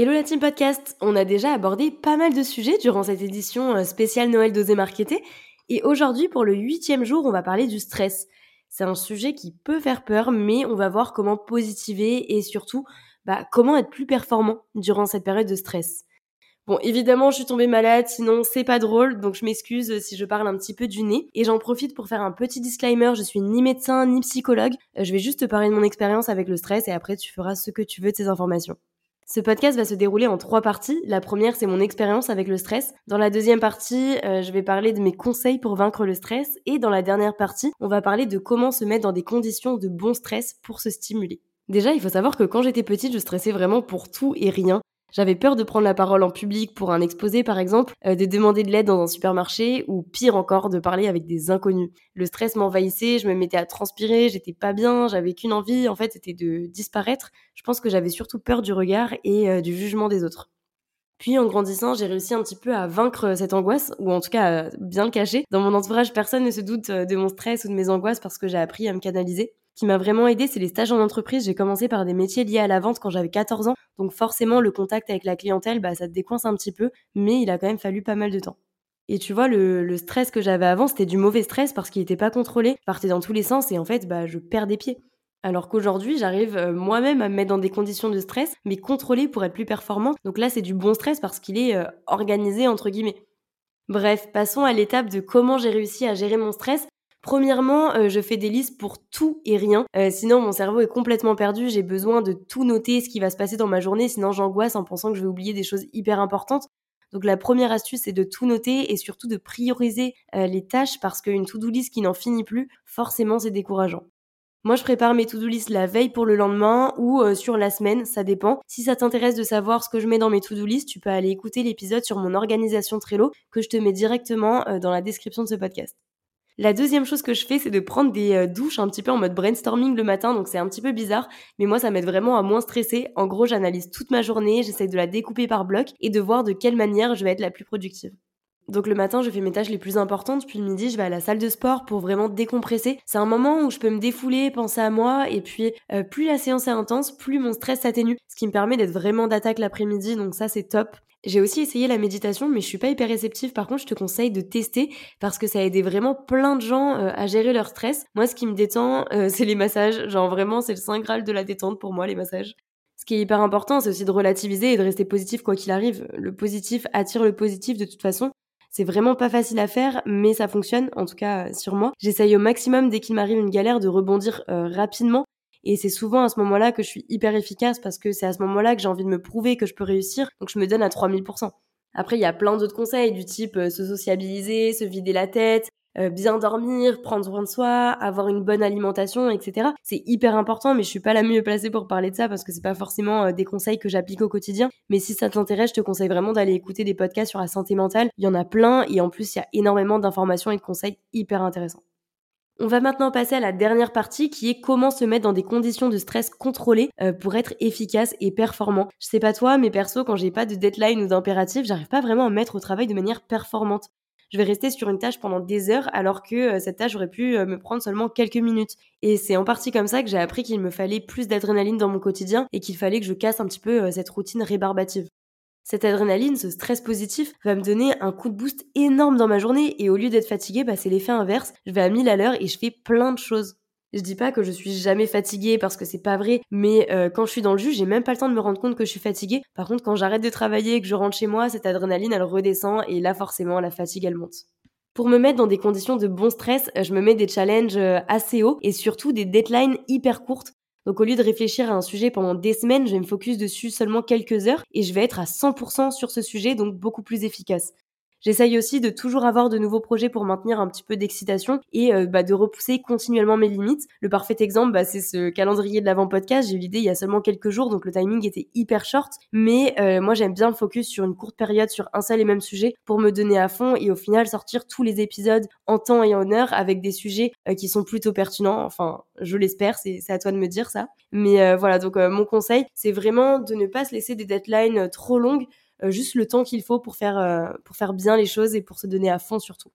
Hello la team podcast, on a déjà abordé pas mal de sujets durant cette édition euh, spéciale Noël d'Oser Marketer et aujourd'hui pour le huitième jour on va parler du stress. C'est un sujet qui peut faire peur mais on va voir comment positiver et surtout bah, comment être plus performant durant cette période de stress. Bon, évidemment, je suis tombée malade, sinon c'est pas drôle, donc je m'excuse si je parle un petit peu du nez. Et j'en profite pour faire un petit disclaimer, je suis ni médecin ni psychologue, euh, je vais juste te parler de mon expérience avec le stress et après tu feras ce que tu veux de ces informations. Ce podcast va se dérouler en trois parties. La première, c'est mon expérience avec le stress. Dans la deuxième partie, euh, je vais parler de mes conseils pour vaincre le stress. Et dans la dernière partie, on va parler de comment se mettre dans des conditions de bon stress pour se stimuler. Déjà, il faut savoir que quand j'étais petite, je stressais vraiment pour tout et rien. J'avais peur de prendre la parole en public pour un exposé par exemple, euh, de demander de l'aide dans un supermarché ou pire encore de parler avec des inconnus. Le stress m'envahissait, je me mettais à transpirer, j'étais pas bien, j'avais qu'une envie en fait c'était de disparaître. Je pense que j'avais surtout peur du regard et euh, du jugement des autres. Puis en grandissant, j'ai réussi un petit peu à vaincre cette angoisse, ou en tout cas à bien le cacher. Dans mon entourage, personne ne se doute euh, de mon stress ou de mes angoisses parce que j'ai appris à me canaliser qui m'a vraiment aidé, c'est les stages en entreprise. J'ai commencé par des métiers liés à la vente quand j'avais 14 ans. Donc forcément, le contact avec la clientèle, bah, ça te décoince un petit peu, mais il a quand même fallu pas mal de temps. Et tu vois, le, stress que j'avais avant, c'était du mauvais stress parce qu'il n'était pas contrôlé, partait dans tous les sens et en fait, bah, je perds des pieds. Alors qu'aujourd'hui, j'arrive euh, moi-même à me mettre dans des conditions de stress, mais contrôlées pour être plus performant. Donc là, c'est du bon stress parce qu'il est euh, organisé, entre guillemets. Bref, passons à l'étape de comment j'ai réussi à gérer mon stress Premièrement, euh, je fais des listes pour tout et rien. Euh, sinon, mon cerveau est complètement perdu. J'ai besoin de tout noter ce qui va se passer dans ma journée. Sinon, j'angoisse en pensant que je vais oublier des choses hyper importantes. Donc la première astuce, c'est de tout noter et surtout de prioriser euh, les tâches parce qu'une to-do list qui n'en finit plus, forcément, c'est décourageant. Moi, je prépare mes to-do list la veille pour le lendemain ou sur la semaine, ça dépend. Si ça t'intéresse de savoir ce que je mets dans mes to-do list, tu peux aller écouter l'épisode sur mon organisation Trello que je te mets directement dans la description de ce podcast. La deuxième chose que je fais, c'est de prendre des euh, douches un petit peu en mode brainstorming le matin, donc c'est un petit peu bizarre, mais moi ça m'aide vraiment à moins stresser. En gros, j'analyse toute ma journée, j'essaie de la découper par bloc et de voir de quelle manière je vais être la plus productive. Donc le matin, je fais mes tâches les plus importantes, puis le midi, je vais à la salle de sport pour vraiment décompresser. C'est un moment où je peux me défouler, penser à moi, et puis euh, plus la séance est intense, plus mon stress s'atténue, ce qui me permet d'être vraiment d'attaque l'après-midi, donc ça c'est top. J'ai aussi essayé la méditation, mais je suis pas hyper réceptive. Par contre, je te conseille de tester parce que ça a aidé vraiment plein de gens euh, à gérer leur stress. Moi, ce qui me détend, euh, c'est les massages. Genre vraiment, c'est le saint graal de la détente pour moi, les massages. Ce qui est hyper important, c'est aussi de relativiser et de rester positif quoi qu'il arrive. Le positif attire le positif de toute façon. C'est vraiment pas facile à faire, mais ça fonctionne, en tout cas sur moi. J'essaye au maximum dès qu'il m'arrive une galère de rebondir euh, rapidement et c'est souvent à ce moment-là que je suis hyper efficace parce que c'est à ce moment-là que j'ai envie de me prouver que je peux réussir. Donc je me donne à 3000%. Après, il y a plein d'autres conseils du type euh, se sociabiliser, se vider la tête, euh, bien dormir, prendre soin de soi, avoir une bonne alimentation, etc. C'est hyper important, mais je suis pas la mieux placée pour parler de ça parce que c'est pas forcément euh, des conseils que j'applique au quotidien. Mais si ça t'intéresse, je te conseille vraiment d'aller écouter des podcasts sur la santé mentale. Il y en a plein et en plus, il y a énormément d'informations et de conseils hyper intéressants. On va maintenant passer à la dernière partie qui est comment se mettre dans des conditions de stress contrôlées euh, pour être efficace et performant. Je sais pas toi, mais perso, quand j'ai pas de deadline ou d'impératif, j'arrive pas vraiment à mettre au travail de manière performante. Je vais rester sur une tâche pendant des heures alors que euh, cette tâche aurait pu euh, me prendre seulement quelques minutes. Et c'est en partie comme ça que j'ai appris qu'il me fallait plus d'adrénaline dans mon quotidien et qu'il fallait que je casse un petit peu cette routine rébarbative. Cette adrénaline, ce stress positif, va me donner un coup de boost énorme dans ma journée et au lieu d'être fatiguée, bah, c'est l'effet inverse. Je vais à 1000 à l'heure et je fais plein de choses. Je dis pas que je suis jamais fatiguée parce que c'est pas vrai, mais euh, quand je suis dans le jus, j'ai même pas le temps de me rendre compte que je suis fatiguée. Par contre, quand j'arrête de travailler et que je rentre chez moi, cette adrénaline elle redescend et là forcément la fatigue elle monte. Pour me mettre dans des conditions de bon stress, je me mets des challenges euh, assez hauts et surtout des deadlines hyper courtes donc au lieu de réfléchir à un sujet pendant des semaines, je vais me focus dessus seulement quelques heures et je vais être à 100% sur ce sujet, donc beaucoup plus efficace. J'essaye aussi de toujours avoir de nouveaux projets pour maintenir un petit peu d'excitation et euh, bah, de repousser continuellement mes limites. Le parfait exemple, bah, c'est ce calendrier de l'avant podcast. J'ai eu l'idée il y a seulement quelques jours, donc le timing était hyper short. Mais euh, moi, j'aime bien me focus sur une courte période, sur un seul et même sujet, pour me donner à fond et au final sortir tous les épisodes en temps et en heure avec des sujets euh, qui sont plutôt pertinents. Enfin, je l'espère, c'est à toi de me dire ça. Mais voilà, donc mon conseil, c'est vraiment de ne pas se laisser des deadlines trop longues juste le temps qu'il faut pour faire, euh, pour faire bien les choses et pour se donner à fond surtout.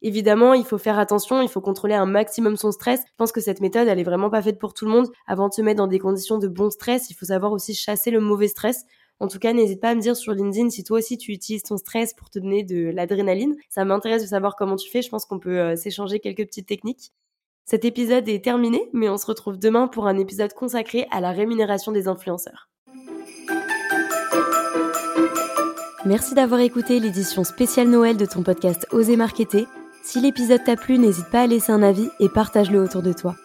Évidemment, il faut faire attention, il faut contrôler un maximum son stress. Je pense que cette méthode, elle est vraiment pas faite pour tout le monde. Avant de se mettre dans des conditions de bon stress, il faut savoir aussi chasser le mauvais stress. En tout cas, n'hésite pas à me dire sur LinkedIn si toi aussi tu utilises ton stress pour te donner de l'adrénaline. Ça m'intéresse de savoir comment tu fais. Je pense qu'on peut euh, s'échanger quelques petites techniques. Cet épisode est terminé, mais on se retrouve demain pour un épisode consacré à la rémunération des influenceurs. Merci d'avoir écouté l'édition spéciale Noël de ton podcast Oser Marketer. Si l'épisode t'a plu, n'hésite pas à laisser un avis et partage-le autour de toi.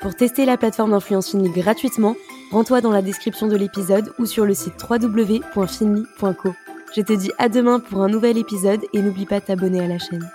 Pour tester la plateforme d'influence Finly gratuitement, rends-toi dans la description de l'épisode ou sur le site www.finly.co. Je te dis à demain pour un nouvel épisode et n'oublie pas de t'abonner à la chaîne.